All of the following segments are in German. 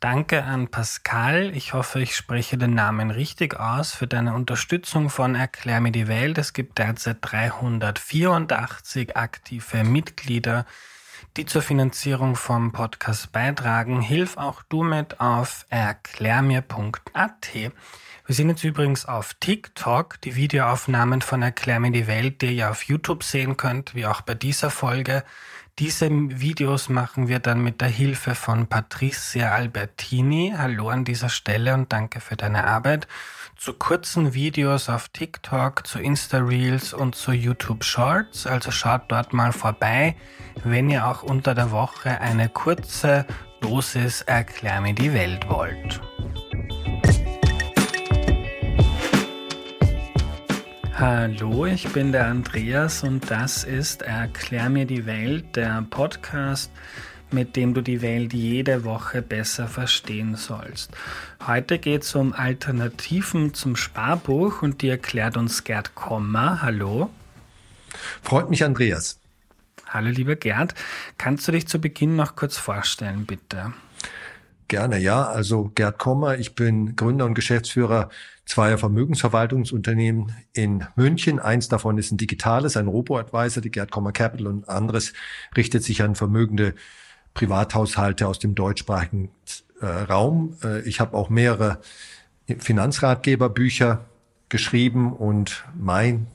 Danke an Pascal, ich hoffe, ich spreche den Namen richtig aus, für deine Unterstützung von Erklär mir die Welt. Es gibt derzeit 384 aktive Mitglieder, die zur Finanzierung vom Podcast beitragen. Hilf auch du mit auf erklärmir.at. Wir sind jetzt übrigens auf TikTok, die Videoaufnahmen von Erklär mir die Welt, die ihr auf YouTube sehen könnt, wie auch bei dieser Folge. Diese Videos machen wir dann mit der Hilfe von Patricia Albertini. Hallo an dieser Stelle und danke für deine Arbeit. Zu kurzen Videos auf TikTok, zu Insta-Reels und zu YouTube Shorts. Also schaut dort mal vorbei, wenn ihr auch unter der Woche eine kurze Dosis Erklär mir die Welt wollt. Hallo, ich bin der Andreas und das ist Erklär mir die Welt, der Podcast, mit dem du die Welt jede Woche besser verstehen sollst. Heute geht es um Alternativen zum Sparbuch und die erklärt uns Gerd Kommer. Hallo. Freut mich, Andreas. Hallo, lieber Gerd. Kannst du dich zu Beginn noch kurz vorstellen, bitte? Gerne, ja. Also Gerd Kommer, ich bin Gründer und Geschäftsführer zweier Vermögensverwaltungsunternehmen in München. Eins davon ist ein digitales, ein Robo-Advisor, die Gerd Kommer Capital und anderes richtet sich an vermögende Privathaushalte aus dem deutschsprachigen äh, Raum. Äh, ich habe auch mehrere Finanzratgeberbücher geschrieben und mein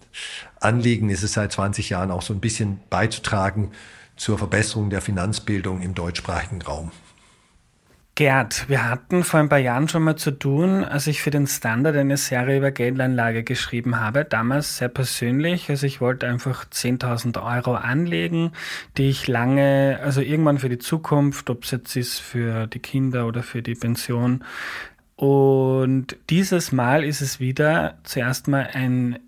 Anliegen ist es seit 20 Jahren auch so ein bisschen beizutragen zur Verbesserung der Finanzbildung im deutschsprachigen Raum. Gerd, wir hatten vor ein paar Jahren schon mal zu tun, als ich für den Standard eine Serie über Geldanlage geschrieben habe. Damals sehr persönlich. Also ich wollte einfach 10.000 Euro anlegen, die ich lange, also irgendwann für die Zukunft, ob es jetzt ist für die Kinder oder für die Pension. Und dieses Mal ist es wieder zuerst mal ein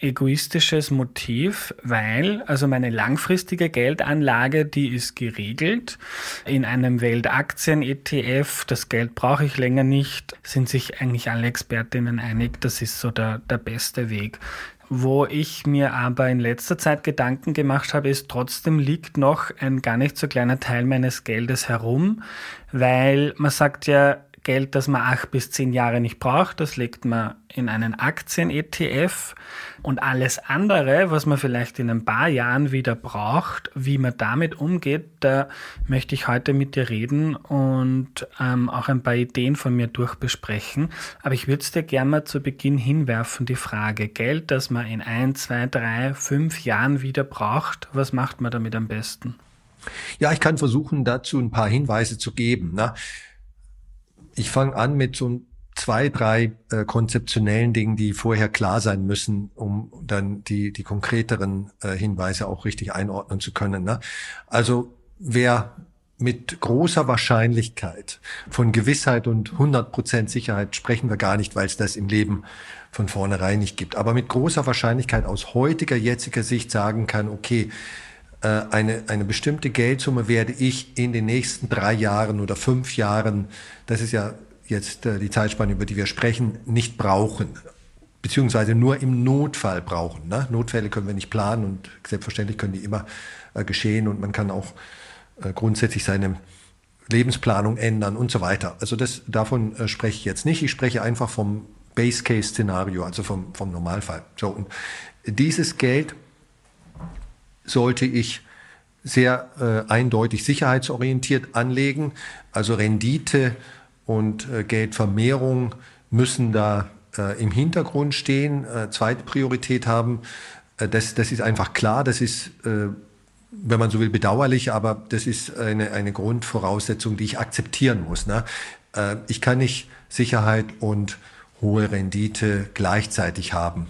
egoistisches Motiv, weil also meine langfristige Geldanlage, die ist geregelt in einem Weltaktien-ETF. Das Geld brauche ich länger nicht. Sind sich eigentlich alle Expertinnen einig, das ist so der, der beste Weg. Wo ich mir aber in letzter Zeit Gedanken gemacht habe, ist trotzdem liegt noch ein gar nicht so kleiner Teil meines Geldes herum, weil man sagt ja, Geld, das man acht bis zehn Jahre nicht braucht, das legt man in einen Aktien-ETF und alles andere, was man vielleicht in ein paar Jahren wieder braucht, wie man damit umgeht, da möchte ich heute mit dir reden und ähm, auch ein paar Ideen von mir durchbesprechen. Aber ich würde es dir gerne mal zu Beginn hinwerfen, die Frage, Geld, das man in ein, zwei, drei, fünf Jahren wieder braucht, was macht man damit am besten? Ja, ich kann versuchen, dazu ein paar Hinweise zu geben. Ne? Ich fange an mit so zwei, drei äh, konzeptionellen Dingen, die vorher klar sein müssen, um dann die, die konkreteren äh, Hinweise auch richtig einordnen zu können. Ne? Also wer mit großer Wahrscheinlichkeit von Gewissheit und 100% Sicherheit sprechen wir gar nicht, weil es das im Leben von vornherein nicht gibt. Aber mit großer Wahrscheinlichkeit aus heutiger, jetziger Sicht sagen kann, okay, eine, eine bestimmte Geldsumme werde ich in den nächsten drei Jahren oder fünf Jahren, das ist ja jetzt äh, die Zeitspanne, über die wir sprechen, nicht brauchen, beziehungsweise nur im Notfall brauchen. Ne? Notfälle können wir nicht planen und selbstverständlich können die immer äh, geschehen und man kann auch äh, grundsätzlich seine Lebensplanung ändern und so weiter. Also das, davon äh, spreche ich jetzt nicht. Ich spreche einfach vom Base-Case-Szenario, also vom, vom Normalfall. So, und dieses Geld sollte ich sehr äh, eindeutig sicherheitsorientiert anlegen. Also Rendite und äh, Geldvermehrung müssen da äh, im Hintergrund stehen, äh, zweite Priorität haben. Äh, das, das ist einfach klar, das ist, äh, wenn man so will, bedauerlich, aber das ist eine, eine Grundvoraussetzung, die ich akzeptieren muss. Ne? Ich kann nicht Sicherheit und hohe Rendite gleichzeitig haben.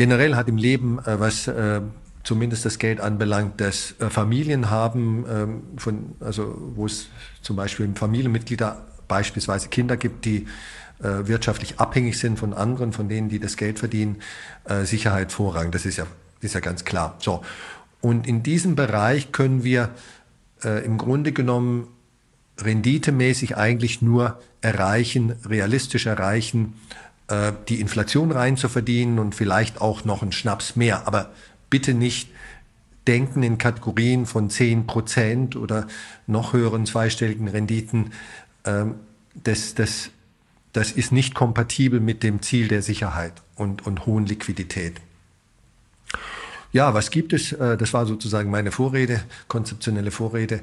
Generell hat im Leben, äh, was äh, zumindest das Geld anbelangt, das äh, Familien haben, ähm, von, also wo es zum Beispiel Familienmitglieder, beispielsweise Kinder gibt, die äh, wirtschaftlich abhängig sind von anderen, von denen, die das Geld verdienen, äh, Sicherheit Vorrang. Das ist ja, ist ja ganz klar. So. Und in diesem Bereich können wir äh, im Grunde genommen renditemäßig eigentlich nur erreichen, realistisch erreichen, äh, die Inflation rein zu verdienen und vielleicht auch noch einen Schnaps mehr. Aber bitte nicht denken in Kategorien von 10 Prozent oder noch höheren zweistelligen Renditen, ähm, das, das, das ist nicht kompatibel mit dem Ziel der Sicherheit und, und hohen Liquidität. Ja, was gibt es? Äh, das war sozusagen meine Vorrede, konzeptionelle Vorrede.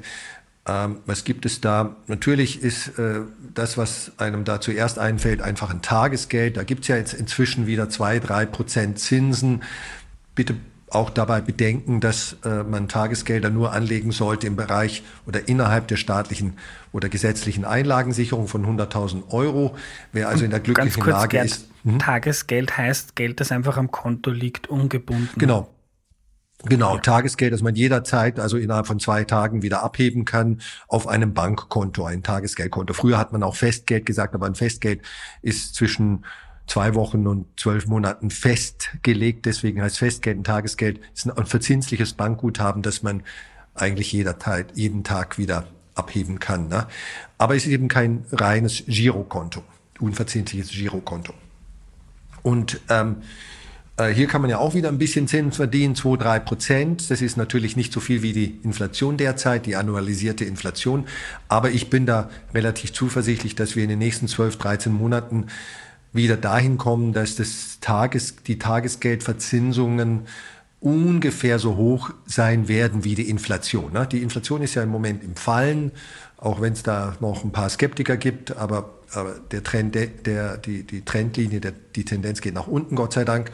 Ähm, was gibt es da? Natürlich ist äh, das, was einem da zuerst einfällt, einfach ein Tagesgeld. Da gibt es ja jetzt inzwischen wieder zwei, drei Prozent Zinsen. Bitte auch dabei bedenken, dass äh, man Tagesgelder nur anlegen sollte im Bereich oder innerhalb der staatlichen oder gesetzlichen Einlagensicherung von 100.000 Euro. Wer also in der glücklichen kurz, Lage Gerd, ist. Hm? Tagesgeld heißt Geld, das einfach am Konto liegt, ungebunden. Genau. Genau, ja. Tagesgeld, das man jederzeit, also innerhalb von zwei Tagen wieder abheben kann auf einem Bankkonto, ein Tagesgeldkonto. Früher hat man auch Festgeld gesagt, aber ein Festgeld ist zwischen zwei Wochen und zwölf Monaten festgelegt. Deswegen heißt Festgeld ein Tagesgeld ist ein verzinsliches Bankguthaben, das man eigentlich jederzeit, jeden Tag wieder abheben kann. Ne? Aber es ist eben kein reines Girokonto, unverzinsliches Girokonto. Und ähm, äh, hier kann man ja auch wieder ein bisschen Zins verdienen, 2, 3 Prozent. Das ist natürlich nicht so viel wie die Inflation derzeit, die annualisierte Inflation. Aber ich bin da relativ zuversichtlich, dass wir in den nächsten 12, 13 Monaten wieder dahin kommen, dass das Tages, die Tagesgeldverzinsungen ungefähr so hoch sein werden wie die Inflation. Ne? Die Inflation ist ja im Moment im Fallen, auch wenn es da noch ein paar Skeptiker gibt, aber, aber der Trend, der, die, die Trendlinie, der, die Tendenz geht nach unten, Gott sei Dank.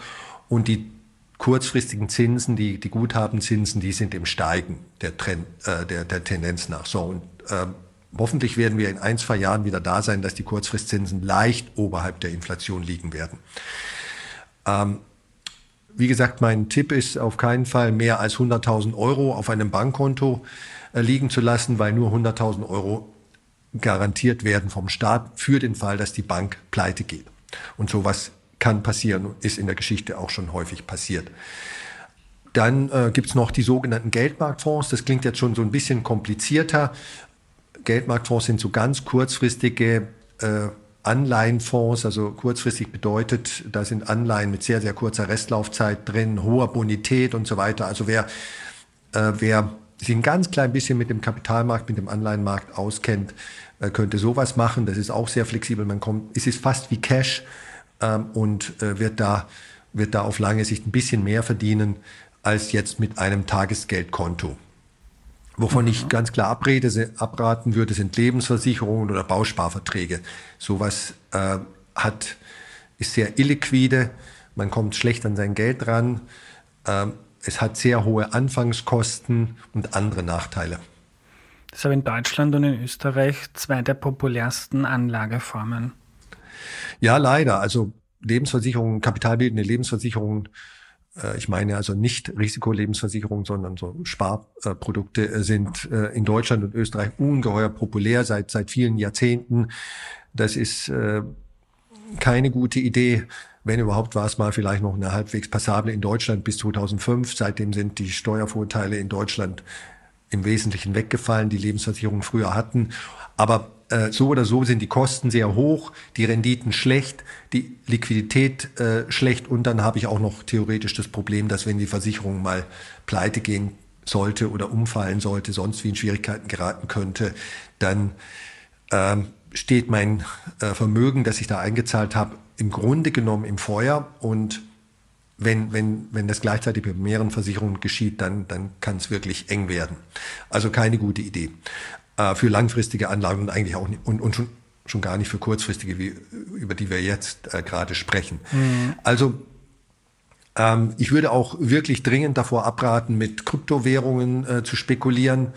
Und die kurzfristigen Zinsen, die, die Guthabenzinsen, die sind im Steigen der, Trend, äh, der, der Tendenz nach. So, und äh, hoffentlich werden wir in ein, zwei Jahren wieder da sein, dass die Kurzfristzinsen leicht oberhalb der Inflation liegen werden. Ähm, wie gesagt, mein Tipp ist auf keinen Fall mehr als 100.000 Euro auf einem Bankkonto äh, liegen zu lassen, weil nur 100.000 Euro garantiert werden vom Staat für den Fall, dass die Bank pleite geht. Und sowas kann passieren, ist in der Geschichte auch schon häufig passiert. Dann äh, gibt noch die sogenannten Geldmarktfonds. Das klingt jetzt schon so ein bisschen komplizierter. Geldmarktfonds sind so ganz kurzfristige äh, Anleihenfonds. Also kurzfristig bedeutet, da sind Anleihen mit sehr, sehr kurzer Restlaufzeit drin, hoher Bonität und so weiter. Also wer, äh, wer sich ein ganz klein bisschen mit dem Kapitalmarkt, mit dem Anleihenmarkt auskennt, äh, könnte sowas machen. Das ist auch sehr flexibel. Man kommt, es ist fast wie Cash ähm, und äh, wird, da, wird da auf lange Sicht ein bisschen mehr verdienen als jetzt mit einem Tagesgeldkonto. Wovon mhm. ich ganz klar abrede, abraten würde, sind Lebensversicherungen oder Bausparverträge. Sowas äh, hat, ist sehr illiquide, man kommt schlecht an sein Geld ran, äh, es hat sehr hohe Anfangskosten und andere Nachteile. Das ist aber in Deutschland und in Österreich zwei der populärsten Anlageformen. Ja, leider. Also Lebensversicherungen, kapitalbildende Lebensversicherungen, äh, ich meine also nicht Risikolebensversicherungen, sondern so Sparprodukte äh, sind äh, in Deutschland und Österreich ungeheuer populär seit, seit vielen Jahrzehnten. Das ist äh, keine gute Idee. Wenn überhaupt war es mal vielleicht noch eine halbwegs passable in Deutschland bis 2005. Seitdem sind die Steuervorteile in Deutschland im Wesentlichen weggefallen, die Lebensversicherungen früher hatten. Aber äh, so oder so sind die Kosten sehr hoch, die Renditen schlecht, die Liquidität äh, schlecht und dann habe ich auch noch theoretisch das Problem, dass wenn die Versicherung mal pleite gehen sollte oder umfallen sollte, sonst wie in Schwierigkeiten geraten könnte, dann ähm, steht mein äh, Vermögen, das ich da eingezahlt habe, im Grunde genommen im Feuer und wenn, wenn, wenn das gleichzeitig mit mehreren Versicherungen geschieht, dann, dann kann es wirklich eng werden. Also keine gute Idee äh, für langfristige Anlagen und eigentlich auch und, und schon, schon gar nicht für kurzfristige, wie, über die wir jetzt äh, gerade sprechen. Mhm. Also ähm, ich würde auch wirklich dringend davor abraten, mit Kryptowährungen äh, zu spekulieren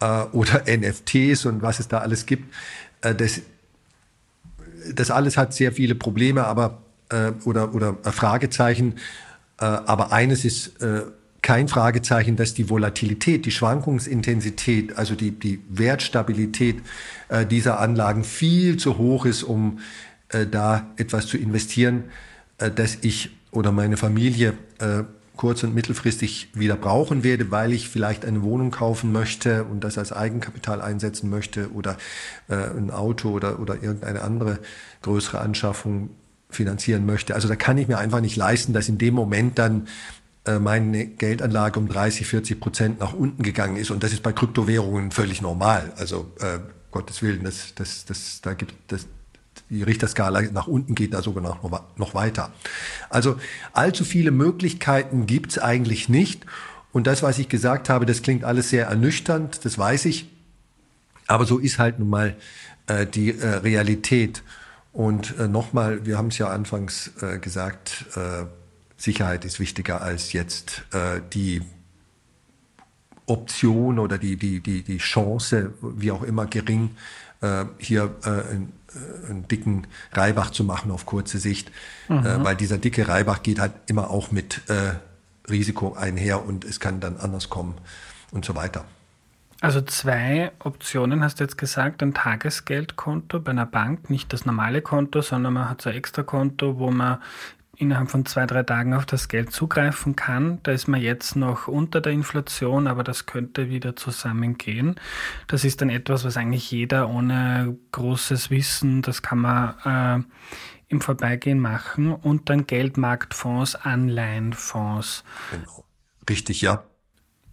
äh, oder NFTs und was es da alles gibt. Äh, das, das alles hat sehr viele Probleme, aber äh, oder oder Fragezeichen. Aber eines ist kein Fragezeichen, dass die Volatilität, die Schwankungsintensität, also die, die Wertstabilität äh, dieser Anlagen viel zu hoch ist, um äh, da etwas zu investieren, äh, dass ich oder meine Familie äh, kurz- und mittelfristig wieder brauchen werde, weil ich vielleicht eine Wohnung kaufen möchte und das als Eigenkapital einsetzen möchte oder äh, ein Auto oder, oder irgendeine andere größere Anschaffung finanzieren möchte. Also da kann ich mir einfach nicht leisten, dass in dem Moment dann meine Geldanlage um 30, 40 Prozent nach unten gegangen ist. Und das ist bei Kryptowährungen völlig normal. Also äh, Gottes Willen, das, das, das, da gibt das, die Richterskala nach unten geht da sogar noch, noch weiter. Also allzu viele Möglichkeiten gibt es eigentlich nicht. Und das, was ich gesagt habe, das klingt alles sehr ernüchternd, das weiß ich. Aber so ist halt nun mal äh, die äh, Realität. Und äh, nochmal, wir haben es ja anfangs äh, gesagt, äh, Sicherheit ist wichtiger als jetzt äh, die Option oder die, die, die, die Chance, wie auch immer gering, äh, hier äh, einen, äh, einen dicken Reibach zu machen auf kurze Sicht. Äh, mhm. Äh, weil dieser dicke Reibach geht halt immer auch mit äh, Risiko einher und es kann dann anders kommen und so weiter. Also zwei Optionen hast du jetzt gesagt, ein Tagesgeldkonto bei einer Bank, nicht das normale Konto, sondern man hat so ein extra Konto, wo man innerhalb von zwei, drei Tagen auf das Geld zugreifen kann. Da ist man jetzt noch unter der Inflation, aber das könnte wieder zusammengehen. Das ist dann etwas, was eigentlich jeder ohne großes Wissen, das kann man äh, im Vorbeigehen machen. Und dann Geldmarktfonds, Anleihenfonds. Genau. Richtig, ja.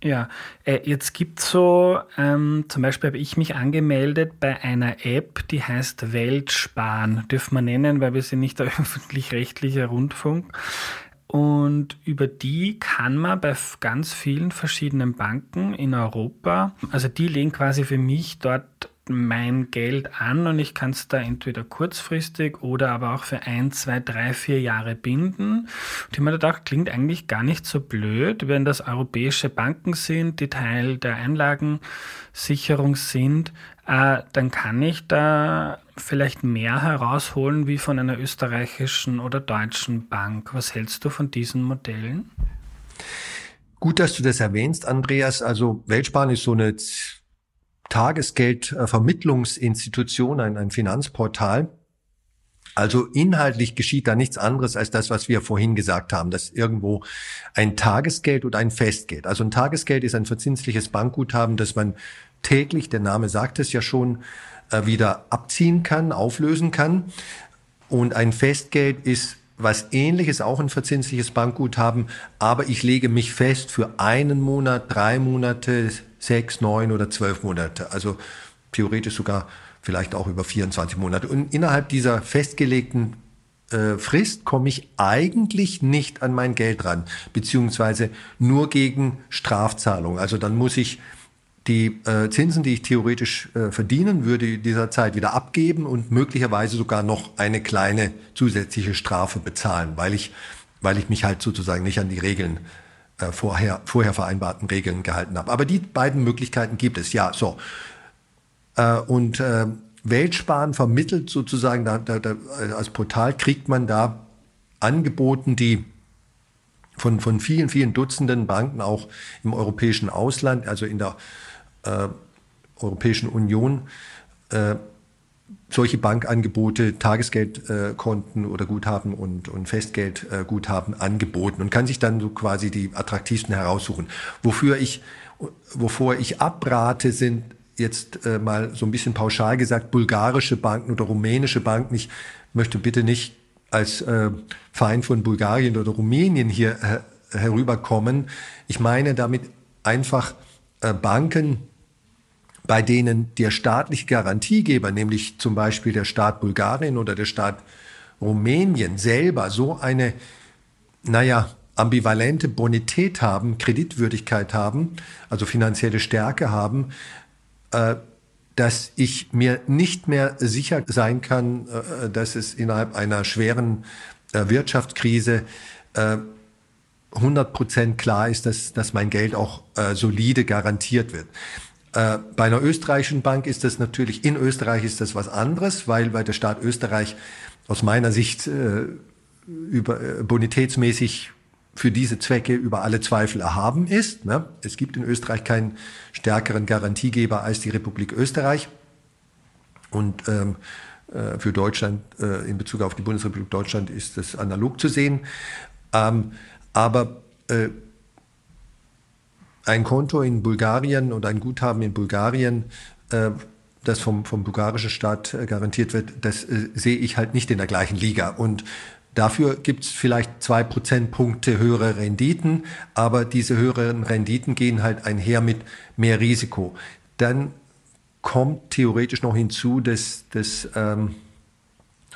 Ja, äh, jetzt gibt's so, ähm, zum Beispiel habe ich mich angemeldet bei einer App, die heißt Weltsparen. Dürfen wir nennen, weil wir sind nicht der öffentlich-rechtliche Rundfunk. Und über die kann man bei ganz vielen verschiedenen Banken in Europa, also die legen quasi für mich dort mein Geld an und ich kann es da entweder kurzfristig oder aber auch für ein, zwei, drei, vier Jahre binden. Und ich mir gedacht, klingt eigentlich gar nicht so blöd, wenn das europäische Banken sind, die Teil der Einlagensicherung sind, äh, dann kann ich da vielleicht mehr herausholen wie von einer österreichischen oder deutschen Bank. Was hältst du von diesen Modellen? Gut, dass du das erwähnst, Andreas. Also Weltsparen ist so eine Tagesgeldvermittlungsinstitution, ein, ein Finanzportal. Also inhaltlich geschieht da nichts anderes als das, was wir vorhin gesagt haben, dass irgendwo ein Tagesgeld und ein Festgeld. Also ein Tagesgeld ist ein verzinsliches Bankguthaben, das man täglich, der Name sagt es ja schon, äh, wieder abziehen kann, auflösen kann. Und ein Festgeld ist was ähnliches, auch ein verzinsliches Bankguthaben, aber ich lege mich fest für einen Monat, drei Monate, sechs, neun oder zwölf Monate. Also theoretisch sogar vielleicht auch über 24 Monate. Und innerhalb dieser festgelegten äh, Frist komme ich eigentlich nicht an mein Geld ran, beziehungsweise nur gegen Strafzahlung. Also dann muss ich die äh, Zinsen, die ich theoretisch äh, verdienen würde, in dieser Zeit wieder abgeben und möglicherweise sogar noch eine kleine zusätzliche Strafe bezahlen, weil ich, weil ich mich halt sozusagen nicht an die Regeln äh, vorher, vorher vereinbarten Regeln gehalten habe. Aber die beiden Möglichkeiten gibt es, ja, so. Äh, und äh, Weltsparen vermittelt sozusagen, da, da, da, als Portal kriegt man da angeboten, die von, von vielen, vielen Dutzenden Banken auch im europäischen Ausland, also in der äh, Europäischen Union, äh, solche Bankangebote, Tagesgeldkonten äh, oder Guthaben und, und Festgeldguthaben äh, angeboten und kann sich dann so quasi die attraktivsten heraussuchen. Wofür ich, wovor ich abrate, sind jetzt äh, mal so ein bisschen pauschal gesagt bulgarische Banken oder rumänische Banken. Ich möchte bitte nicht als äh, Feind von Bulgarien oder Rumänien hier äh, herüberkommen. Ich meine damit einfach äh, Banken, bei denen der staatliche Garantiegeber, nämlich zum Beispiel der Staat Bulgarien oder der Staat Rumänien selber so eine, naja, ambivalente Bonität haben, Kreditwürdigkeit haben, also finanzielle Stärke haben, äh, dass ich mir nicht mehr sicher sein kann, äh, dass es innerhalb einer schweren äh, Wirtschaftskrise äh, 100 Prozent klar ist, dass, dass mein Geld auch äh, solide garantiert wird. Äh, bei einer österreichischen Bank ist das natürlich, in Österreich ist das was anderes, weil bei der Staat Österreich aus meiner Sicht äh, über, äh, bonitätsmäßig für diese Zwecke über alle Zweifel erhaben ist. Ne? Es gibt in Österreich keinen stärkeren Garantiegeber als die Republik Österreich. Und ähm, äh, für Deutschland, äh, in Bezug auf die Bundesrepublik Deutschland, ist das analog zu sehen. Ähm, aber äh, ein Konto in Bulgarien und ein Guthaben in Bulgarien, äh, das vom, vom bulgarischen Staat äh, garantiert wird, das äh, sehe ich halt nicht in der gleichen Liga. Und Dafür gibt es vielleicht zwei Prozentpunkte höhere Renditen, aber diese höheren Renditen gehen halt einher mit mehr Risiko. Dann kommt theoretisch noch hinzu, dass, dass ähm,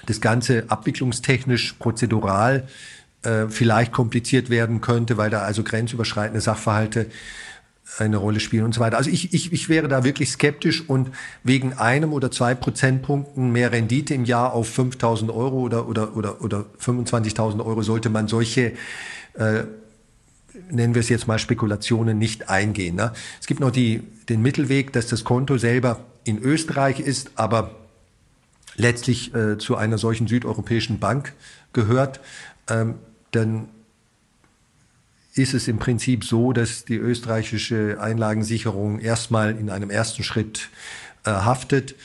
das Ganze abwicklungstechnisch, prozedural äh, vielleicht kompliziert werden könnte, weil da also grenzüberschreitende Sachverhalte eine Rolle spielen und so weiter. Also ich, ich, ich wäre da wirklich skeptisch und wegen einem oder zwei Prozentpunkten mehr Rendite im Jahr auf 5.000 Euro oder, oder, oder, oder 25.000 Euro sollte man solche, äh, nennen wir es jetzt mal Spekulationen, nicht eingehen. Ne? Es gibt noch die, den Mittelweg, dass das Konto selber in Österreich ist, aber letztlich äh, zu einer solchen südeuropäischen Bank gehört. Ähm, dann ist es im Prinzip so, dass die österreichische Einlagensicherung erstmal in einem ersten Schritt äh, haftet.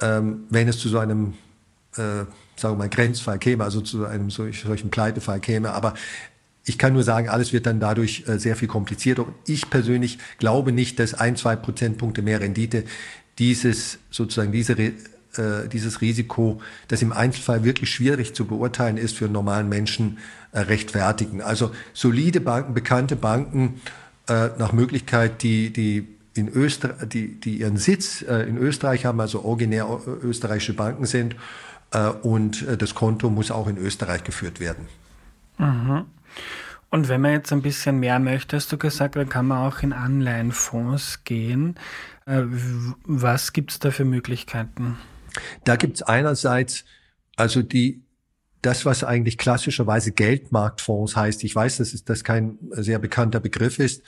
Ähm, wenn es zu so einem, äh, sagen wir mal, Grenzfall käme, also zu einem solch, solchen Pleitefall käme. Aber ich kann nur sagen, alles wird dann dadurch äh, sehr viel komplizierter. Und ich persönlich glaube nicht, dass ein, zwei Prozentpunkte mehr Rendite dieses, sozusagen diese äh, dieses Risiko, das im Einzelfall wirklich schwierig zu beurteilen ist für einen normalen Menschen, äh, rechtfertigen. Also solide Banken, bekannte Banken, äh, nach Möglichkeit, die, die in Österreich, die, die ihren Sitz äh, in Österreich haben, also originär österreichische Banken sind, äh, und äh, das Konto muss auch in Österreich geführt werden. Mhm. Und wenn man jetzt ein bisschen mehr möchte, hast du gesagt, dann kann man auch in Anleihenfonds gehen. Äh, was gibt es da für Möglichkeiten? Da gibt es einerseits also die das, was eigentlich klassischerweise Geldmarktfonds heißt. Ich weiß, dass das kein sehr bekannter Begriff ist,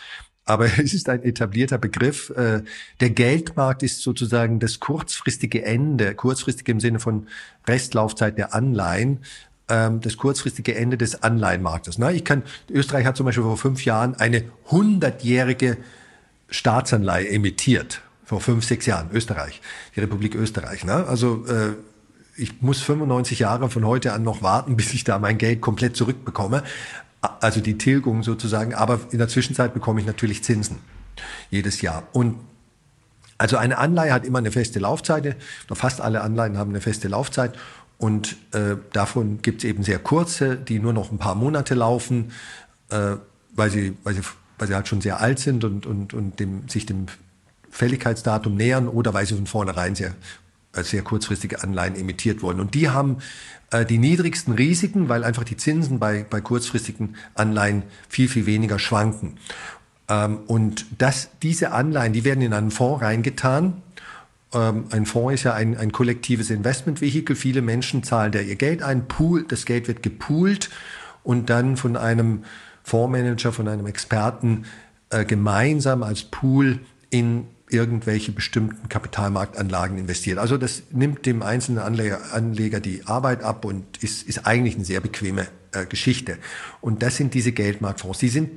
aber es ist ein etablierter Begriff. Äh, der Geldmarkt ist sozusagen das kurzfristige Ende, kurzfristig im Sinne von Restlaufzeit der Anleihen, ähm, das kurzfristige Ende des Anleihenmarktes. Ich kann, Österreich hat zum Beispiel vor fünf Jahren eine hundertjährige Staatsanleihe emittiert vor fünf, sechs Jahren, Österreich, die Republik Österreich. Ne? Also äh, ich muss 95 Jahre von heute an noch warten, bis ich da mein Geld komplett zurückbekomme. Also die Tilgung sozusagen. Aber in der Zwischenzeit bekomme ich natürlich Zinsen jedes Jahr. Und also eine Anleihe hat immer eine feste Laufzeit. Fast alle Anleihen haben eine feste Laufzeit. Und äh, davon gibt es eben sehr kurze, die nur noch ein paar Monate laufen, äh, weil, sie, weil, sie, weil sie halt schon sehr alt sind und, und, und dem, sich dem Fälligkeitsdatum nähern oder weil sie von vornherein sehr, als sehr kurzfristige Anleihen emittiert wurden. Und die haben äh, die niedrigsten Risiken, weil einfach die Zinsen bei, bei kurzfristigen Anleihen viel, viel weniger schwanken. Ähm, und das, diese Anleihen, die werden in einen Fonds reingetan. Ähm, ein Fonds ist ja ein, ein kollektives Investmentvehikel. Viele Menschen zahlen da ihr Geld ein, Pool, das Geld wird gepoolt und dann von einem Fondsmanager, von einem Experten äh, gemeinsam als Pool in irgendwelche bestimmten Kapitalmarktanlagen investiert. Also das nimmt dem einzelnen Anleger, Anleger die Arbeit ab und ist, ist eigentlich eine sehr bequeme äh, Geschichte. Und das sind diese Geldmarktfonds. Die sind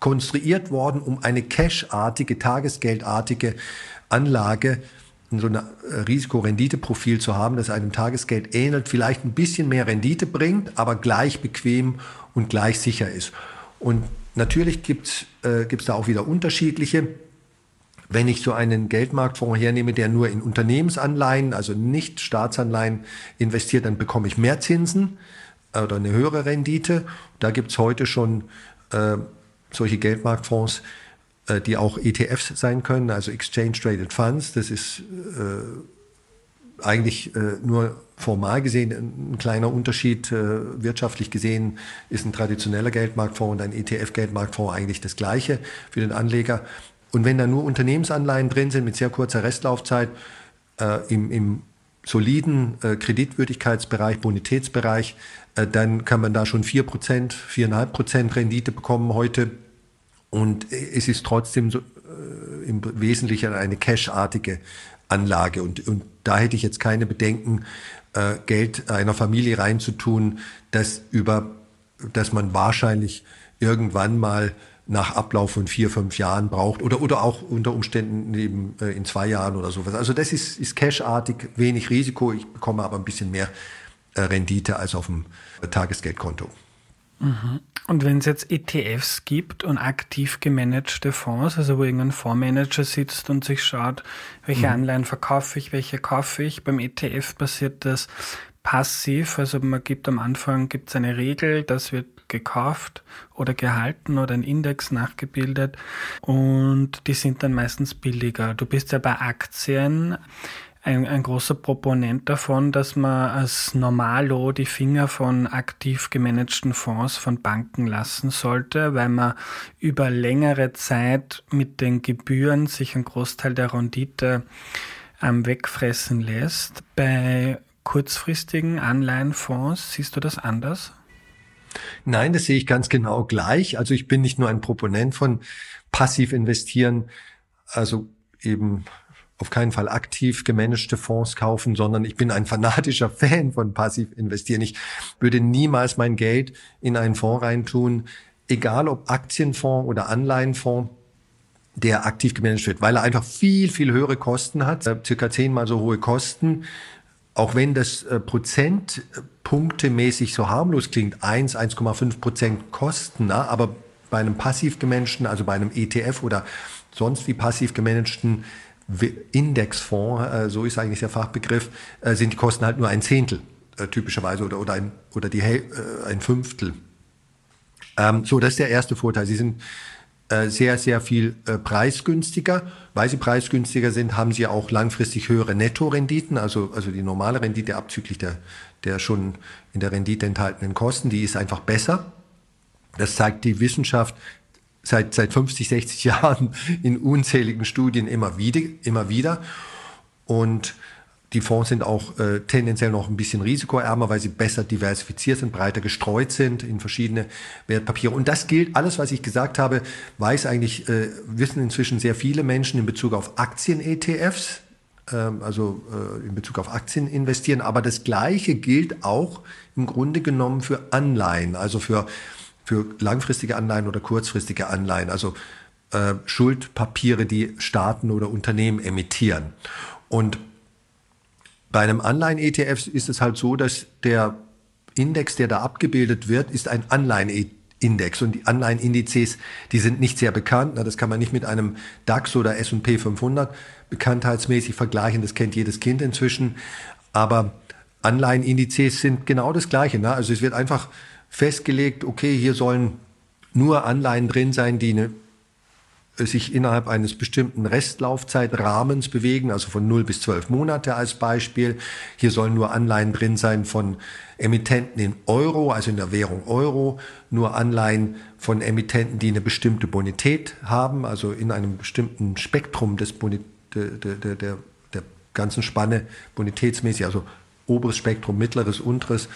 konstruiert worden, um eine cash-artige, tagesgeldartige Anlage so ein äh, Risikorenditeprofil zu haben, das einem Tagesgeld ähnelt, vielleicht ein bisschen mehr Rendite bringt, aber gleich bequem und gleich sicher ist. Und natürlich gibt's äh, gibt's da auch wieder unterschiedliche. Wenn ich so einen Geldmarktfonds hernehme, der nur in Unternehmensanleihen, also nicht Staatsanleihen investiert, dann bekomme ich mehr Zinsen äh, oder eine höhere Rendite. Da gibt's heute schon äh, solche Geldmarktfonds, äh, die auch ETFs sein können, also Exchange Traded Funds. Das ist äh, eigentlich äh, nur formal gesehen ein kleiner Unterschied. Äh, wirtschaftlich gesehen ist ein traditioneller Geldmarktfonds und ein ETF-Geldmarktfonds eigentlich das gleiche für den Anleger. Und wenn da nur Unternehmensanleihen drin sind mit sehr kurzer Restlaufzeit, äh, im, im soliden äh, Kreditwürdigkeitsbereich, Bonitätsbereich, äh, dann kann man da schon 4%, 4,5% Rendite bekommen heute. Und es ist trotzdem so, äh, im Wesentlichen eine cash-artige Anlage. Und, und da hätte ich jetzt keine Bedenken, äh, Geld einer Familie reinzutun, das über, dass man wahrscheinlich irgendwann mal nach Ablauf von vier, fünf Jahren braucht oder, oder auch unter Umständen eben äh, in zwei Jahren oder sowas. Also das ist, ist cashartig, wenig Risiko. Ich bekomme aber ein bisschen mehr äh, Rendite als auf dem Tagesgeldkonto. Mhm. Und wenn es jetzt ETFs gibt und aktiv gemanagte Fonds, also wo irgendein Fondsmanager sitzt und sich schaut, welche mhm. Anleihen verkaufe ich, welche kaufe ich, beim ETF passiert das passiv, also man gibt am Anfang gibt's eine Regel, das wird gekauft oder gehalten oder ein Index nachgebildet und die sind dann meistens billiger. Du bist ja bei Aktien ein, ein großer Proponent davon, dass man als Normalo die Finger von aktiv gemanagten Fonds von Banken lassen sollte, weil man über längere Zeit mit den Gebühren sich einen Großteil der Rendite ähm, wegfressen lässt. Bei kurzfristigen Anleihenfonds siehst du das anders? Nein, das sehe ich ganz genau gleich. Also ich bin nicht nur ein Proponent von passiv investieren, also eben auf keinen Fall aktiv gemanagte Fonds kaufen, sondern ich bin ein fanatischer Fan von passiv investieren. Ich würde niemals mein Geld in einen Fonds reintun, egal ob Aktienfonds oder Anleihenfonds der aktiv gemanagt wird, weil er einfach viel, viel höhere Kosten hat, äh, circa zehnmal so hohe Kosten. Auch wenn das äh, Prozentpunktemäßig so harmlos klingt, 1, 1,5 Prozent Kosten, na, aber bei einem passiv gemanagten, also bei einem ETF oder sonst wie passiv gemanagten Indexfonds, äh, so ist eigentlich der Fachbegriff, äh, sind die Kosten halt nur ein Zehntel typischerweise oder, oder, ein, oder die, ein Fünftel. Ähm, so, das ist der erste Vorteil. Sie sind sehr, sehr viel äh, preisgünstiger. Weil sie preisgünstiger sind, haben sie auch langfristig höhere Nettorenditen, also, also die normale Rendite abzüglich der, der schon in der Rendite enthaltenen Kosten, die ist einfach besser. Das zeigt die Wissenschaft seit, seit 50, 60 Jahren in unzähligen Studien immer wieder. Immer wieder. Und die Fonds sind auch äh, tendenziell noch ein bisschen risikoärmer, weil sie besser diversifiziert sind, breiter gestreut sind in verschiedene Wertpapiere. Und das gilt, alles, was ich gesagt habe, weiß eigentlich, äh, wissen inzwischen sehr viele Menschen in Bezug auf Aktien-ETFs, äh, also äh, in Bezug auf Aktien investieren. Aber das Gleiche gilt auch im Grunde genommen für Anleihen, also für für langfristige Anleihen oder kurzfristige Anleihen, also äh, Schuldpapiere, die Staaten oder Unternehmen emittieren. Und bei einem Anleihen-ETF ist es halt so, dass der Index, der da abgebildet wird, ist ein Anleihen-Index. Und die Anleihenindizes, die sind nicht sehr bekannt. Das kann man nicht mit einem DAX oder S&P 500 bekanntheitsmäßig vergleichen. Das kennt jedes Kind inzwischen. Aber Anleihenindizes sind genau das Gleiche. Also es wird einfach festgelegt, okay, hier sollen nur Anleihen drin sein, die eine, sich innerhalb eines bestimmten Restlaufzeitrahmens bewegen, also von 0 bis 12 Monate als Beispiel. Hier sollen nur Anleihen drin sein von Emittenten in Euro, also in der Währung Euro, nur Anleihen von Emittenten, die eine bestimmte Bonität haben, also in einem bestimmten Spektrum des Bonit der, der, der, der ganzen Spanne bonitätsmäßig, also oberes Spektrum, mittleres, unteres,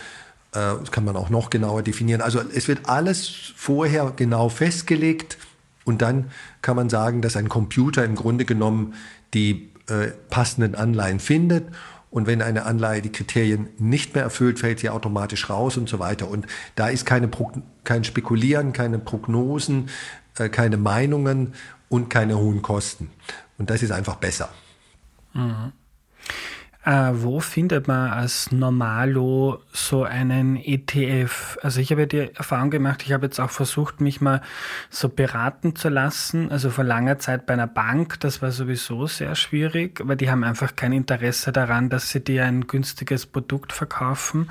äh, das kann man auch noch genauer definieren. Also es wird alles vorher genau festgelegt und dann kann man sagen, dass ein Computer im Grunde genommen die äh, passenden Anleihen findet. Und wenn eine Anleihe die Kriterien nicht mehr erfüllt, fällt sie automatisch raus und so weiter. Und da ist keine kein Spekulieren, keine Prognosen, äh, keine Meinungen und keine hohen Kosten. Und das ist einfach besser. Mhm. Äh, wo findet man als Normalo so einen ETF? Also ich habe ja die Erfahrung gemacht, ich habe jetzt auch versucht, mich mal so beraten zu lassen. Also vor langer Zeit bei einer Bank, das war sowieso sehr schwierig, weil die haben einfach kein Interesse daran, dass sie dir ein günstiges Produkt verkaufen.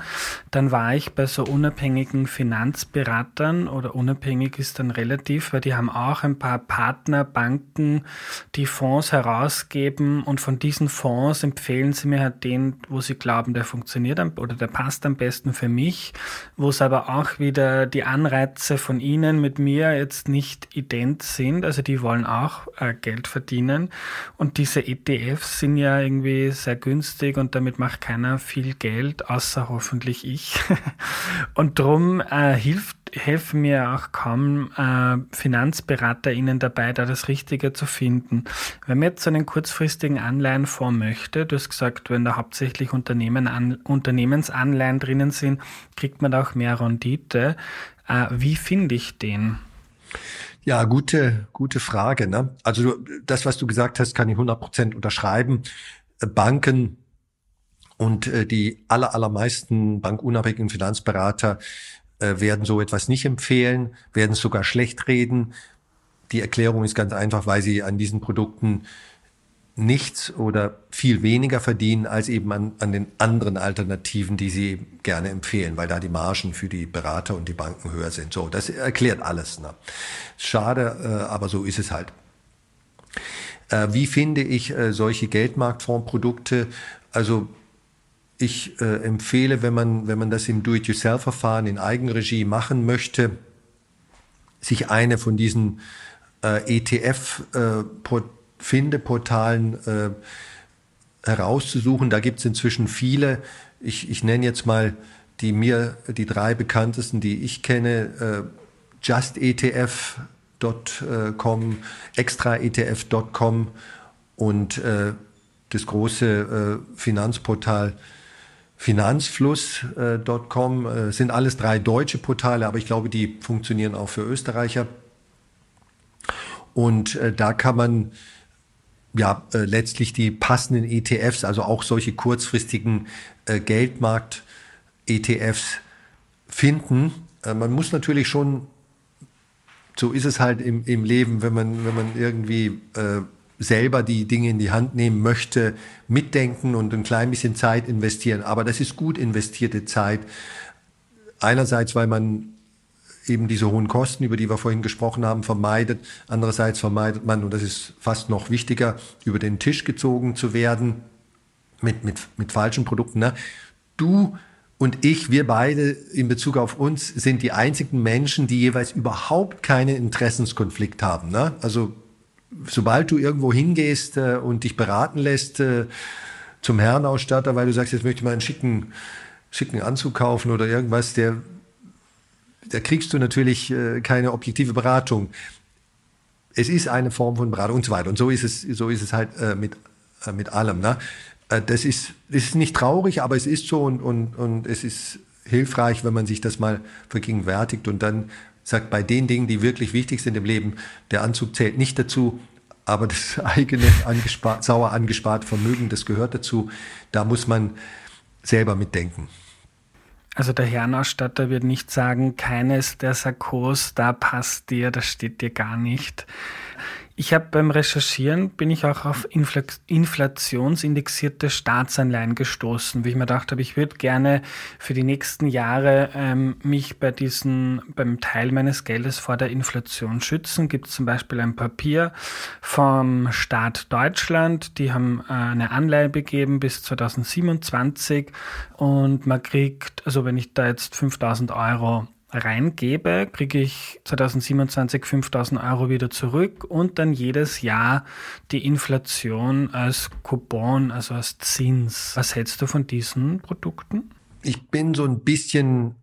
Dann war ich bei so unabhängigen Finanzberatern oder unabhängig ist dann relativ, weil die haben auch ein paar Partnerbanken, die Fonds herausgeben und von diesen Fonds empfehlen sie mir halt den, wo sie glauben, der funktioniert oder der passt am besten für mich, wo es aber auch wieder die Anreize von ihnen mit mir jetzt nicht ident sind. Also die wollen auch äh, Geld verdienen. Und diese ETFs sind ja irgendwie sehr günstig und damit macht keiner viel Geld, außer hoffentlich ich. und drum äh, hilft helfen mir auch kaum äh, FinanzberaterInnen dabei, da das Richtige zu finden. Wenn man jetzt so einen kurzfristigen Anleihenfonds möchte, du hast gesagt, wenn da hauptsächlich Unternehmen an, Unternehmensanleihen drinnen sind, kriegt man da auch mehr Rendite. Äh, wie finde ich den? Ja, gute, gute Frage. Ne? Also das, was du gesagt hast, kann ich 100 Prozent unterschreiben. Banken und äh, die aller, allermeisten bankunabhängigen Finanzberater äh, werden so etwas nicht empfehlen, werden es sogar schlecht reden. Die Erklärung ist ganz einfach, weil sie an diesen Produkten nichts oder viel weniger verdienen als eben an, an den anderen Alternativen, die sie gerne empfehlen, weil da die Margen für die Berater und die Banken höher sind. So, das erklärt alles. Ne? Schade, äh, aber so ist es halt. Äh, wie finde ich äh, solche Geldmarktfondsprodukte? Also ich äh, empfehle, wenn man, wenn man das im Do-it-yourself-Verfahren in Eigenregie machen möchte, sich eine von diesen äh, ETF-Findeportalen äh, äh, herauszusuchen. Da gibt es inzwischen viele. Ich, ich nenne jetzt mal die mir die drei bekanntesten, die ich kenne. Äh, justetf.com, extraetf.com und äh, das große Finanzportal Finanzfluss.com äh, sind alles drei deutsche Portale, aber ich glaube, die funktionieren auch für Österreicher. Und äh, da kann man ja äh, letztlich die passenden ETFs, also auch solche kurzfristigen äh, Geldmarkt-ETFs finden. Äh, man muss natürlich schon, so ist es halt im, im Leben, wenn man, wenn man irgendwie äh, selber die Dinge in die Hand nehmen möchte, mitdenken und ein klein bisschen Zeit investieren. Aber das ist gut investierte Zeit. Einerseits, weil man eben diese hohen Kosten, über die wir vorhin gesprochen haben, vermeidet. Andererseits vermeidet man, und das ist fast noch wichtiger, über den Tisch gezogen zu werden mit, mit, mit falschen Produkten. Ne? Du und ich, wir beide in Bezug auf uns, sind die einzigen Menschen, die jeweils überhaupt keinen Interessenskonflikt haben. Ne? Also sobald du irgendwo hingehst äh, und dich beraten lässt äh, zum Herrenausstatter, weil du sagst, jetzt möchte ich mal einen schicken, schicken Anzug kaufen oder irgendwas, der, da kriegst du natürlich äh, keine objektive Beratung. Es ist eine Form von Beratung und so weiter. Und so ist es, so ist es halt äh, mit, äh, mit allem. Ne? Äh, das, ist, das ist nicht traurig, aber es ist so und, und, und es ist hilfreich, wenn man sich das mal vergegenwärtigt und dann sagt, bei den Dingen, die wirklich wichtig sind im Leben, der Anzug zählt nicht dazu, aber das eigene angespart, sauer angesparte Vermögen, das gehört dazu. Da muss man selber mitdenken. Also der Herrenausstatter wird nicht sagen, keines der Sakkos, da passt dir, das steht dir gar nicht. Ich habe beim Recherchieren bin ich auch auf inflationsindexierte Staatsanleihen gestoßen, wie ich mir gedacht habe, ich würde gerne für die nächsten Jahre ähm, mich bei diesen, beim Teil meines Geldes vor der Inflation schützen. Gibt zum Beispiel ein Papier vom Staat Deutschland, die haben äh, eine Anleihe begeben bis 2027 und man kriegt, also wenn ich da jetzt 5000 Euro reingebe, kriege ich 2027 5000 Euro wieder zurück und dann jedes Jahr die Inflation als Coupon, also als Zins. Was hältst du von diesen Produkten? Ich bin so ein bisschen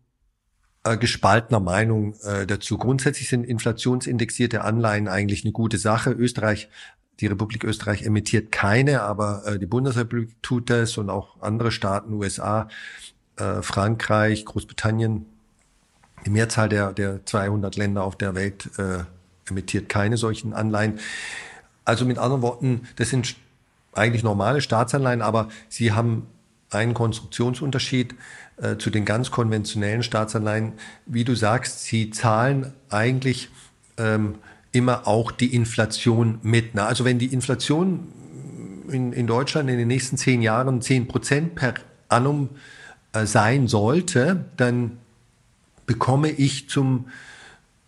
äh, gespaltener Meinung äh, dazu. Grundsätzlich sind inflationsindexierte Anleihen eigentlich eine gute Sache. Österreich die Republik Österreich emittiert keine, aber äh, die Bundesrepublik tut das und auch andere Staaten, USA, Frankreich, Großbritannien, die Mehrzahl der, der 200 Länder auf der Welt äh, emittiert keine solchen Anleihen. Also mit anderen Worten, das sind eigentlich normale Staatsanleihen, aber sie haben einen Konstruktionsunterschied äh, zu den ganz konventionellen Staatsanleihen. Wie du sagst, sie zahlen eigentlich ähm, immer auch die Inflation mit. Na, also wenn die Inflation in, in Deutschland in den nächsten zehn Jahren zehn Prozent per annum äh, sein sollte, dann bekomme ich zum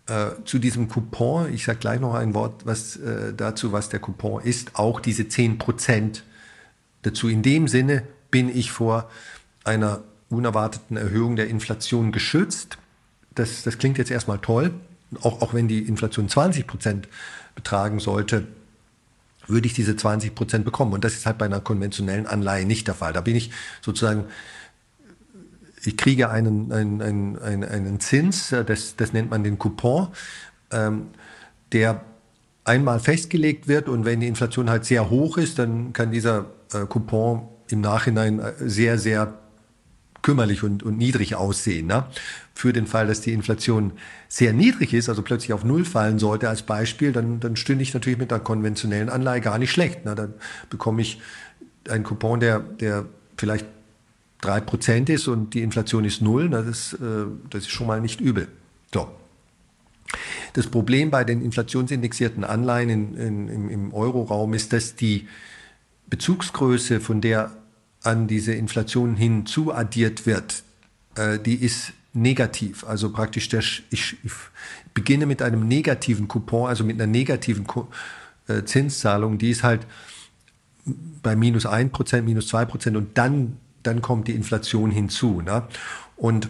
äh, zu diesem Coupon, ich sage gleich noch ein Wort was äh, dazu, was der Coupon ist, auch diese 10% dazu. In dem Sinne bin ich vor einer unerwarteten Erhöhung der Inflation geschützt. Das, das klingt jetzt erstmal toll. Auch, auch wenn die Inflation 20% betragen sollte, würde ich diese 20% bekommen. Und das ist halt bei einer konventionellen Anleihe nicht der Fall. Da bin ich sozusagen ich kriege einen, einen, einen, einen Zins, äh, das, das nennt man den Coupon, ähm, der einmal festgelegt wird und wenn die Inflation halt sehr hoch ist, dann kann dieser äh, Coupon im Nachhinein äh, sehr, sehr kümmerlich und, und niedrig aussehen. Ne? Für den Fall, dass die Inflation sehr niedrig ist, also plötzlich auf Null fallen sollte als Beispiel, dann, dann stünde ich natürlich mit der konventionellen Anleihe gar nicht schlecht. Ne? Dann bekomme ich einen Coupon, der, der vielleicht drei Prozent ist und die Inflation ist null, das ist, äh, das ist schon mal nicht übel. So. Das Problem bei den inflationsindexierten Anleihen in, in, im, Euroraum ist, dass die Bezugsgröße, von der an diese Inflation hinzuaddiert wird, äh, die ist negativ. Also praktisch, der, ich, ich beginne mit einem negativen Coupon, also mit einer negativen äh, Zinszahlung, die ist halt bei minus ein Prozent, minus zwei Prozent und dann, dann kommt die Inflation hinzu. Ne? Und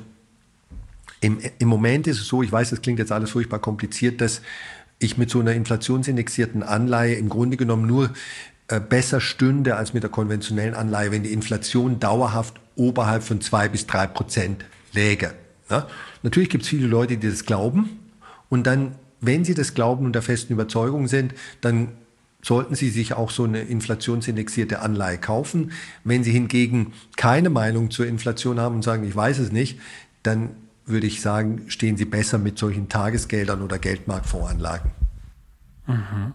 im, im Moment ist es so, ich weiß, das klingt jetzt alles furchtbar kompliziert, dass ich mit so einer inflationsindexierten Anleihe im Grunde genommen nur äh, besser stünde als mit der konventionellen Anleihe, wenn die Inflation dauerhaft oberhalb von zwei bis drei Prozent läge. Ja? Natürlich gibt es viele Leute, die das glauben und dann, wenn sie das glauben und der festen Überzeugung sind, dann sollten Sie sich auch so eine inflationsindexierte Anleihe kaufen. Wenn Sie hingegen keine Meinung zur Inflation haben und sagen, ich weiß es nicht, dann würde ich sagen, stehen Sie besser mit solchen Tagesgeldern oder Geldmarktfondsanlagen. Mhm.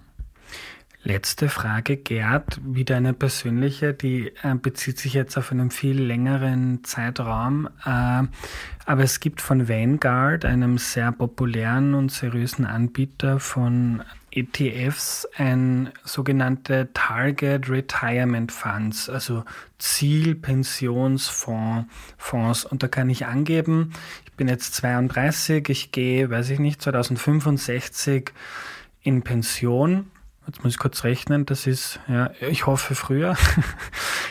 Letzte Frage, Gerd, wieder eine persönliche, die äh, bezieht sich jetzt auf einen viel längeren Zeitraum. Äh, aber es gibt von Vanguard, einem sehr populären und seriösen Anbieter von ETFs, ein sogenannte Target Retirement Funds, also Zielpensionsfonds. Fonds. Und da kann ich angeben, ich bin jetzt 32, ich gehe, weiß ich nicht, 2065 in Pension Jetzt muss ich kurz rechnen, das ist, ja, ich hoffe früher.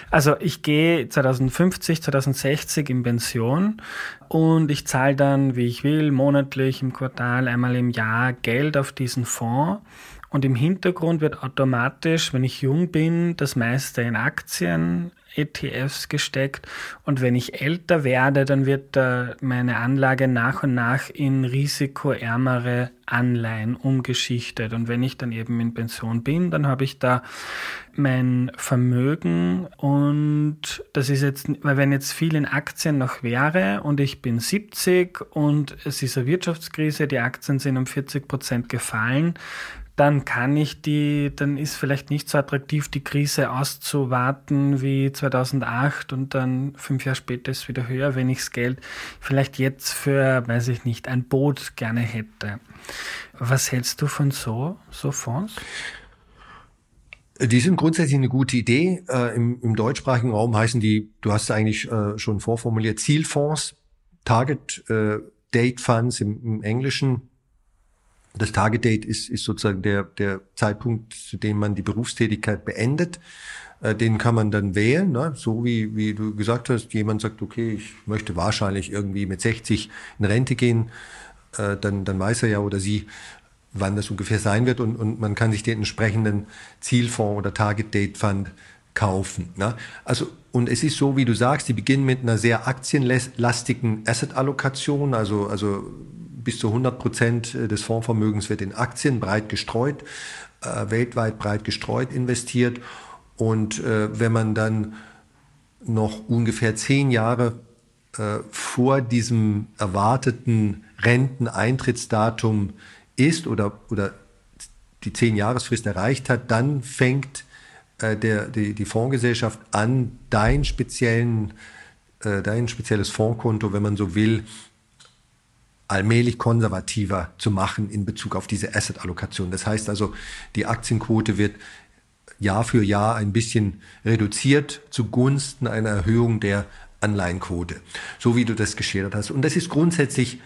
Also ich gehe 2050, 2060 in Pension und ich zahle dann, wie ich will, monatlich, im Quartal, einmal im Jahr Geld auf diesen Fonds. Und im Hintergrund wird automatisch, wenn ich jung bin, das meiste in Aktien, ETFs gesteckt. Und wenn ich älter werde, dann wird meine Anlage nach und nach in risikoärmere Anleihen umgeschichtet. Und wenn ich dann eben in Pension bin, dann habe ich da mein Vermögen und das ist jetzt, weil wenn jetzt viel in Aktien noch wäre und ich bin 70 und es ist eine Wirtschaftskrise, die Aktien sind um 40 Prozent gefallen, dann kann ich die, dann ist vielleicht nicht so attraktiv, die Krise auszuwarten wie 2008 und dann fünf Jahre später ist wieder höher, wenn ich das Geld vielleicht jetzt für, weiß ich nicht, ein Boot gerne hätte. Was hältst du von so, so Fonds? Die sind grundsätzlich eine gute Idee. Äh, im, Im deutschsprachigen Raum heißen die, du hast eigentlich äh, schon vorformuliert, Zielfonds, Target äh, Date Funds im, im Englischen das Target Date ist, ist sozusagen der, der Zeitpunkt, zu dem man die Berufstätigkeit beendet. Äh, den kann man dann wählen, ne? so wie, wie du gesagt hast, jemand sagt, okay, ich möchte wahrscheinlich irgendwie mit 60 in Rente gehen, äh, dann, dann weiß er ja oder sie, wann das ungefähr sein wird und, und man kann sich den entsprechenden Zielfonds oder Target Date Fund kaufen. Ne? Also und es ist so, wie du sagst, die beginnen mit einer sehr aktienlastigen Asset-Allokation, also also bis zu 100 Prozent äh, des Fondsvermögens wird in Aktien breit gestreut, äh, weltweit breit gestreut investiert. Und äh, wenn man dann noch ungefähr zehn Jahre äh, vor diesem erwarteten Renteneintrittsdatum ist oder, oder die zehn Jahresfrist erreicht hat, dann fängt äh, der, die, die Fondsgesellschaft an, dein speziellen dein spezielles Fondskonto, wenn man so will, allmählich konservativer zu machen in Bezug auf diese Asset-Allokation. Das heißt also, die Aktienquote wird Jahr für Jahr ein bisschen reduziert zugunsten einer Erhöhung der Anleihenquote, so wie du das geschildert hast. Und das ist grundsätzlich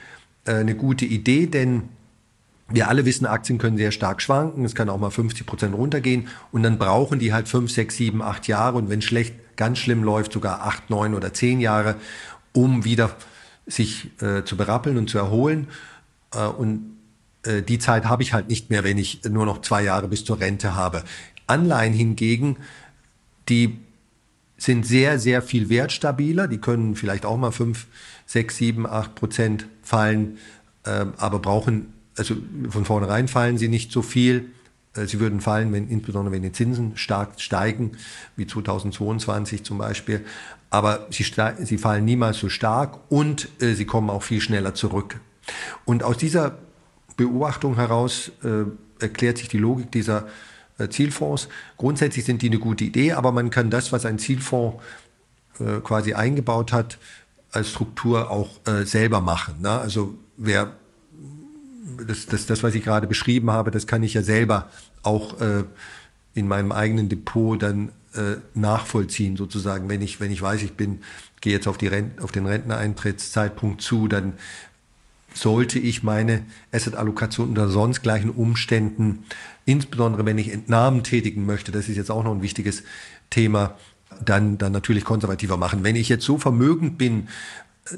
äh, eine gute Idee, denn wir alle wissen, Aktien können sehr stark schwanken. Es kann auch mal 50 Prozent runtergehen. Und dann brauchen die halt fünf, sechs, sieben, acht Jahre. Und wenn schlecht, ganz schlimm läuft, sogar acht, neun oder zehn Jahre, um wieder sich äh, zu berappeln und zu erholen. Äh, und äh, die Zeit habe ich halt nicht mehr, wenn ich nur noch zwei Jahre bis zur Rente habe. Anleihen hingegen, die sind sehr, sehr viel wertstabiler. Die können vielleicht auch mal fünf, sechs, sieben, acht Prozent fallen, äh, aber brauchen, also von vornherein fallen sie nicht so viel. Äh, sie würden fallen, wenn, insbesondere wenn die Zinsen stark steigen, wie 2022 zum Beispiel aber sie, sie fallen niemals so stark und äh, sie kommen auch viel schneller zurück. Und aus dieser Beobachtung heraus äh, erklärt sich die Logik dieser äh, Zielfonds. Grundsätzlich sind die eine gute Idee, aber man kann das, was ein Zielfonds äh, quasi eingebaut hat, als Struktur auch äh, selber machen. Ne? Also wer das, das, das, was ich gerade beschrieben habe, das kann ich ja selber auch äh, in meinem eigenen Depot dann äh, nachvollziehen sozusagen. Wenn ich, wenn ich weiß, ich bin, gehe jetzt auf, die Rent, auf den Renteneintrittszeitpunkt zu, dann sollte ich meine Asset-Allokation unter sonst gleichen Umständen, insbesondere wenn ich Entnahmen tätigen möchte, das ist jetzt auch noch ein wichtiges Thema, dann, dann natürlich konservativer machen. Wenn ich jetzt so vermögend bin,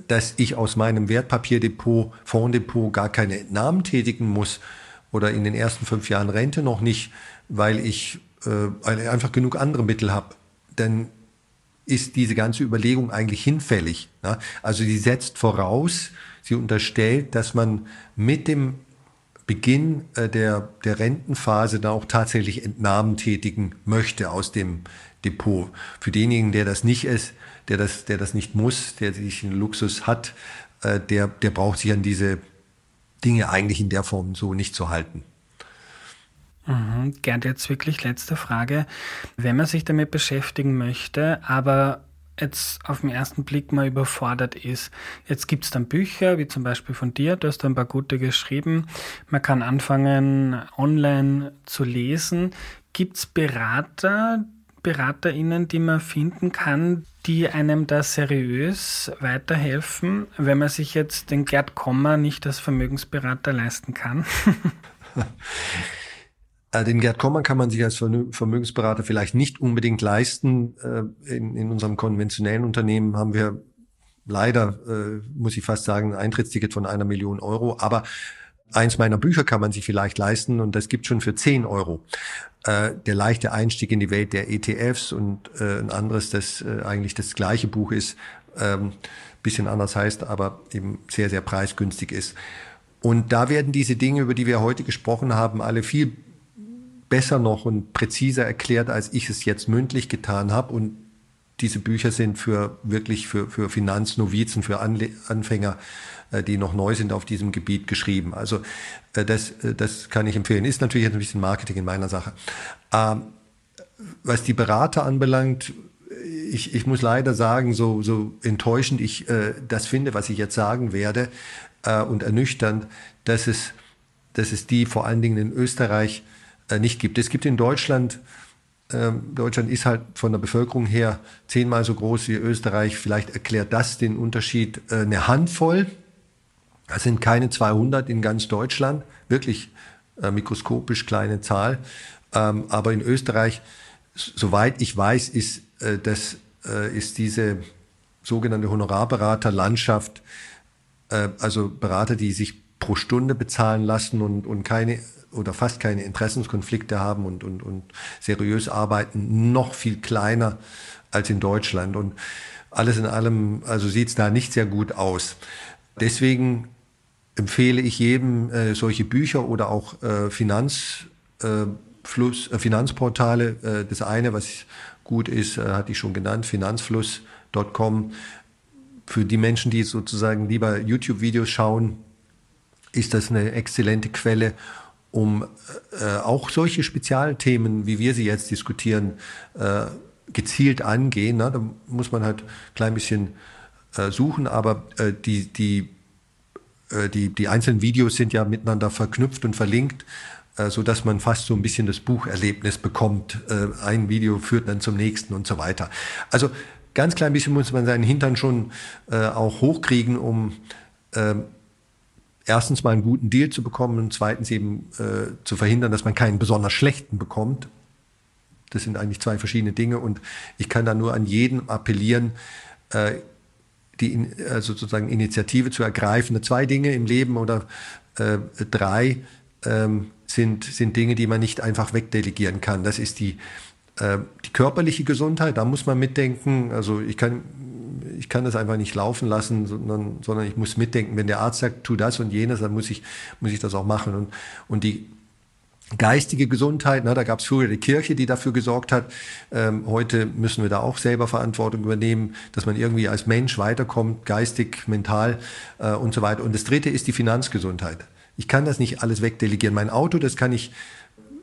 dass ich aus meinem Wertpapierdepot, Fonddepot gar keine Entnahmen tätigen muss oder in den ersten fünf Jahren Rente noch nicht, weil ich, äh, einfach genug andere Mittel habe, dann ist diese ganze Überlegung eigentlich hinfällig. Ne? Also sie setzt voraus, sie unterstellt, dass man mit dem Beginn äh, der, der Rentenphase da auch tatsächlich Entnahmen tätigen möchte aus dem Depot. Für denjenigen, der das nicht ist, der das, der das nicht muss, der sich einen Luxus hat, äh, der, der braucht sich an diese Dinge eigentlich in der Form so nicht zu halten. Mhm. Gerd, jetzt wirklich letzte Frage. Wenn man sich damit beschäftigen möchte, aber jetzt auf den ersten Blick mal überfordert ist. Jetzt gibt es dann Bücher, wie zum Beispiel von dir, du hast ein paar gute geschrieben. Man kann anfangen, online zu lesen. Gibt es Berater, BeraterInnen, die man finden kann, die einem da seriös weiterhelfen, wenn man sich jetzt den Gerd Kommer nicht als Vermögensberater leisten kann? Äh, den Gerd Kommer kann man sich als Vermögensberater vielleicht nicht unbedingt leisten. Äh, in, in unserem konventionellen Unternehmen haben wir leider, äh, muss ich fast sagen, ein Eintrittsticket von einer Million Euro. Aber eins meiner Bücher kann man sich vielleicht leisten und das gibt schon für 10 Euro. der leichte Einstieg in die Welt der ETFs und ein anderes, das eigentlich das gleiche Buch ist, ähm, bisschen anders heißt, aber eben sehr, sehr preisgünstig ist. Und da werden diese Dinge, über die wir heute gesprochen haben, alle viel besser noch und präziser erklärt, als ich es jetzt mündlich getan habe. Und diese Bücher sind für wirklich für, für Finanznovizen, für Anle Anfänger, äh, die noch neu sind auf diesem Gebiet geschrieben. Also äh, das, äh, das kann ich empfehlen. Ist natürlich jetzt ein bisschen Marketing in meiner Sache. Ähm, was die Berater anbelangt, ich, ich muss leider sagen, so, so enttäuschend ich äh, das finde, was ich jetzt sagen werde, äh, und ernüchternd, dass es, dass es die vor allen Dingen in Österreich äh, nicht gibt. Es gibt in Deutschland, ähm, Deutschland ist halt von der Bevölkerung her zehnmal so groß wie Österreich. Vielleicht erklärt das den Unterschied. Äh, eine Handvoll, das sind keine 200 in ganz Deutschland, wirklich äh, mikroskopisch kleine Zahl. Ähm, aber in Österreich, soweit ich weiß, ist, das, ist diese sogenannte Honorarberaterlandschaft, also Berater, die sich pro Stunde bezahlen lassen und, und keine oder fast keine Interessenskonflikte haben und, und, und seriös arbeiten, noch viel kleiner als in Deutschland. Und alles in allem, also sieht es da nicht sehr gut aus. Deswegen empfehle ich jedem äh, solche Bücher oder auch äh, Finanzfluss, äh, Finanzportale. Äh, das eine, was gut ist, äh, hatte ich schon genannt, finanzfluss.com. Für die Menschen, die sozusagen lieber YouTube-Videos schauen, ist das eine exzellente Quelle, um äh, auch solche Spezialthemen, wie wir sie jetzt diskutieren, äh, gezielt angehen. Ne? Da muss man halt ein klein bisschen äh, suchen, aber äh, die, die, äh, die, die einzelnen Videos sind ja miteinander verknüpft und verlinkt, äh, so dass man fast so ein bisschen das Bucherlebnis bekommt. Äh, ein Video führt dann zum nächsten und so weiter. Also ganz klein bisschen muss man seinen Hintern schon äh, auch hochkriegen, um äh, erstens mal einen guten Deal zu bekommen und zweitens eben zu verhindern, dass man keinen besonders schlechten bekommt. Das sind eigentlich zwei verschiedene Dinge und ich kann da nur an jeden appellieren, die also sozusagen Initiative zu ergreifen. Zwei Dinge im Leben oder äh, drei ähm, sind, sind Dinge, die man nicht einfach wegdelegieren kann. Das ist die, äh, die körperliche Gesundheit, da muss man mitdenken. Also ich kann ich kann das einfach nicht laufen lassen, sondern, sondern ich muss mitdenken. Wenn der Arzt sagt, tu das und jenes, dann muss ich, muss ich das auch machen. Und, und die geistige Gesundheit, na, da gab es früher die Kirche, die dafür gesorgt hat. Ähm, heute müssen wir da auch selber Verantwortung übernehmen, dass man irgendwie als Mensch weiterkommt, geistig, mental äh, und so weiter. Und das Dritte ist die Finanzgesundheit. Ich kann das nicht alles wegdelegieren. Mein Auto, das kann ich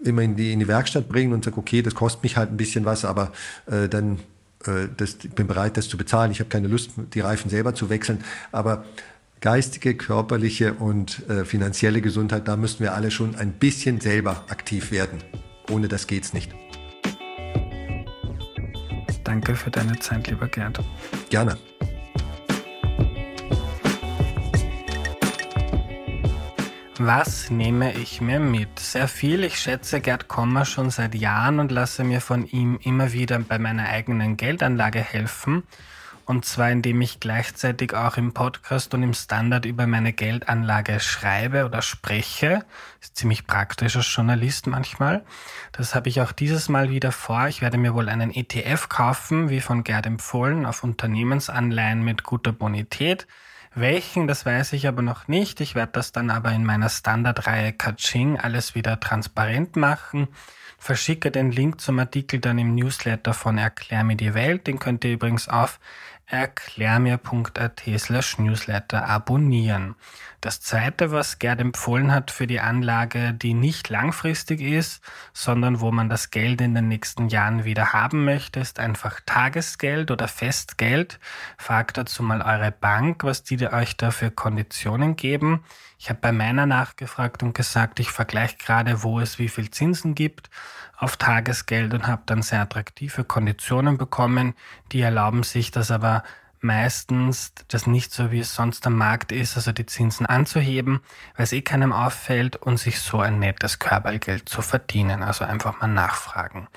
immer in die, in die Werkstatt bringen und sagen, okay, das kostet mich halt ein bisschen was, aber äh, dann äh, das, ich bin bereit, das zu bezahlen. Ich habe keine Lust, die Reifen selber zu wechseln. Aber geistige, körperliche und äh, finanzielle Gesundheit, da müssen wir alle schon ein bisschen selber aktiv werden. Ohne das geht's nicht. Danke für deine Zeit, lieber Gerd. Gerne. Was nehme ich mir mit? Sehr viel. Ich schätze Gerd Kommer schon seit Jahren und lasse mir von ihm immer wieder bei meiner eigenen Geldanlage helfen. Und zwar indem ich gleichzeitig auch im Podcast und im Standard über meine Geldanlage schreibe oder spreche. Ist ziemlich praktisch als Journalist manchmal. Das habe ich auch dieses Mal wieder vor. Ich werde mir wohl einen ETF kaufen, wie von Gerd empfohlen, auf Unternehmensanleihen mit guter Bonität. Welchen, das weiß ich aber noch nicht. Ich werde das dann aber in meiner Standardreihe Kaching alles wieder transparent machen. Verschicke den Link zum Artikel dann im Newsletter von Erklär mir die Welt. Den könnt ihr übrigens auf erklärmir.at slash newsletter abonnieren. Das zweite, was Gerd empfohlen hat für die Anlage, die nicht langfristig ist, sondern wo man das Geld in den nächsten Jahren wieder haben möchte, ist einfach Tagesgeld oder Festgeld. Fragt dazu mal eure Bank, was die euch da für Konditionen geben. Ich habe bei meiner nachgefragt und gesagt, ich vergleiche gerade, wo es wie viel Zinsen gibt auf Tagesgeld und habe dann sehr attraktive Konditionen bekommen. Die erlauben sich das aber meistens das nicht so, wie es sonst am Markt ist, also die Zinsen anzuheben, weil es eh keinem auffällt und sich so ein nettes Körpergeld zu verdienen. Also einfach mal nachfragen.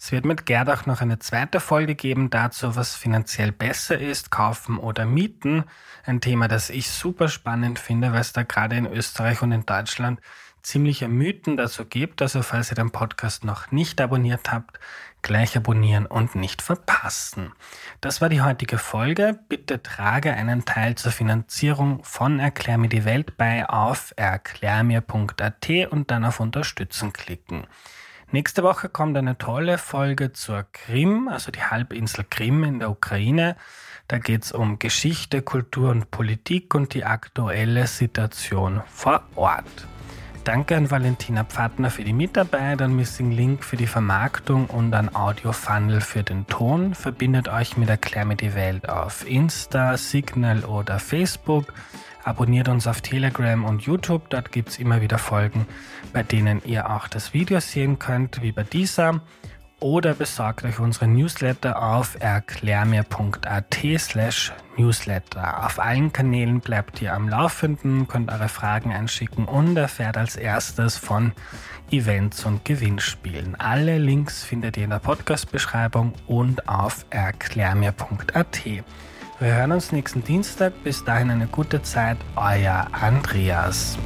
Es wird mit Gerd auch noch eine zweite Folge geben dazu, was finanziell besser ist, kaufen oder mieten. Ein Thema, das ich super spannend finde, weil es da gerade in Österreich und in Deutschland ziemliche Mythen dazu gibt. Also falls ihr den Podcast noch nicht abonniert habt, gleich abonnieren und nicht verpassen. Das war die heutige Folge. Bitte trage einen Teil zur Finanzierung von Erklär mir die Welt bei auf erklärmir.at und dann auf Unterstützen klicken. Nächste Woche kommt eine tolle Folge zur Krim, also die Halbinsel Krim in der Ukraine. Da geht es um Geschichte, Kultur und Politik und die aktuelle Situation vor Ort. Danke an Valentina Pfadner für die Mitarbeit, an Missing Link für die Vermarktung und an Audio Funnel für den Ton. Verbindet euch mit Erklär mir die Welt auf Insta, Signal oder Facebook. Abonniert uns auf Telegram und YouTube, dort gibt es immer wieder Folgen, bei denen ihr auch das Video sehen könnt, wie bei dieser oder besorgt euch unsere Newsletter auf erklärmir.at slash newsletter. Auf allen Kanälen bleibt ihr am Laufenden, könnt eure Fragen einschicken und erfährt als erstes von Events und Gewinnspielen. Alle Links findet ihr in der Podcast-Beschreibung und auf erklärmir.at. Wir hören uns nächsten Dienstag. Bis dahin eine gute Zeit. Euer Andreas.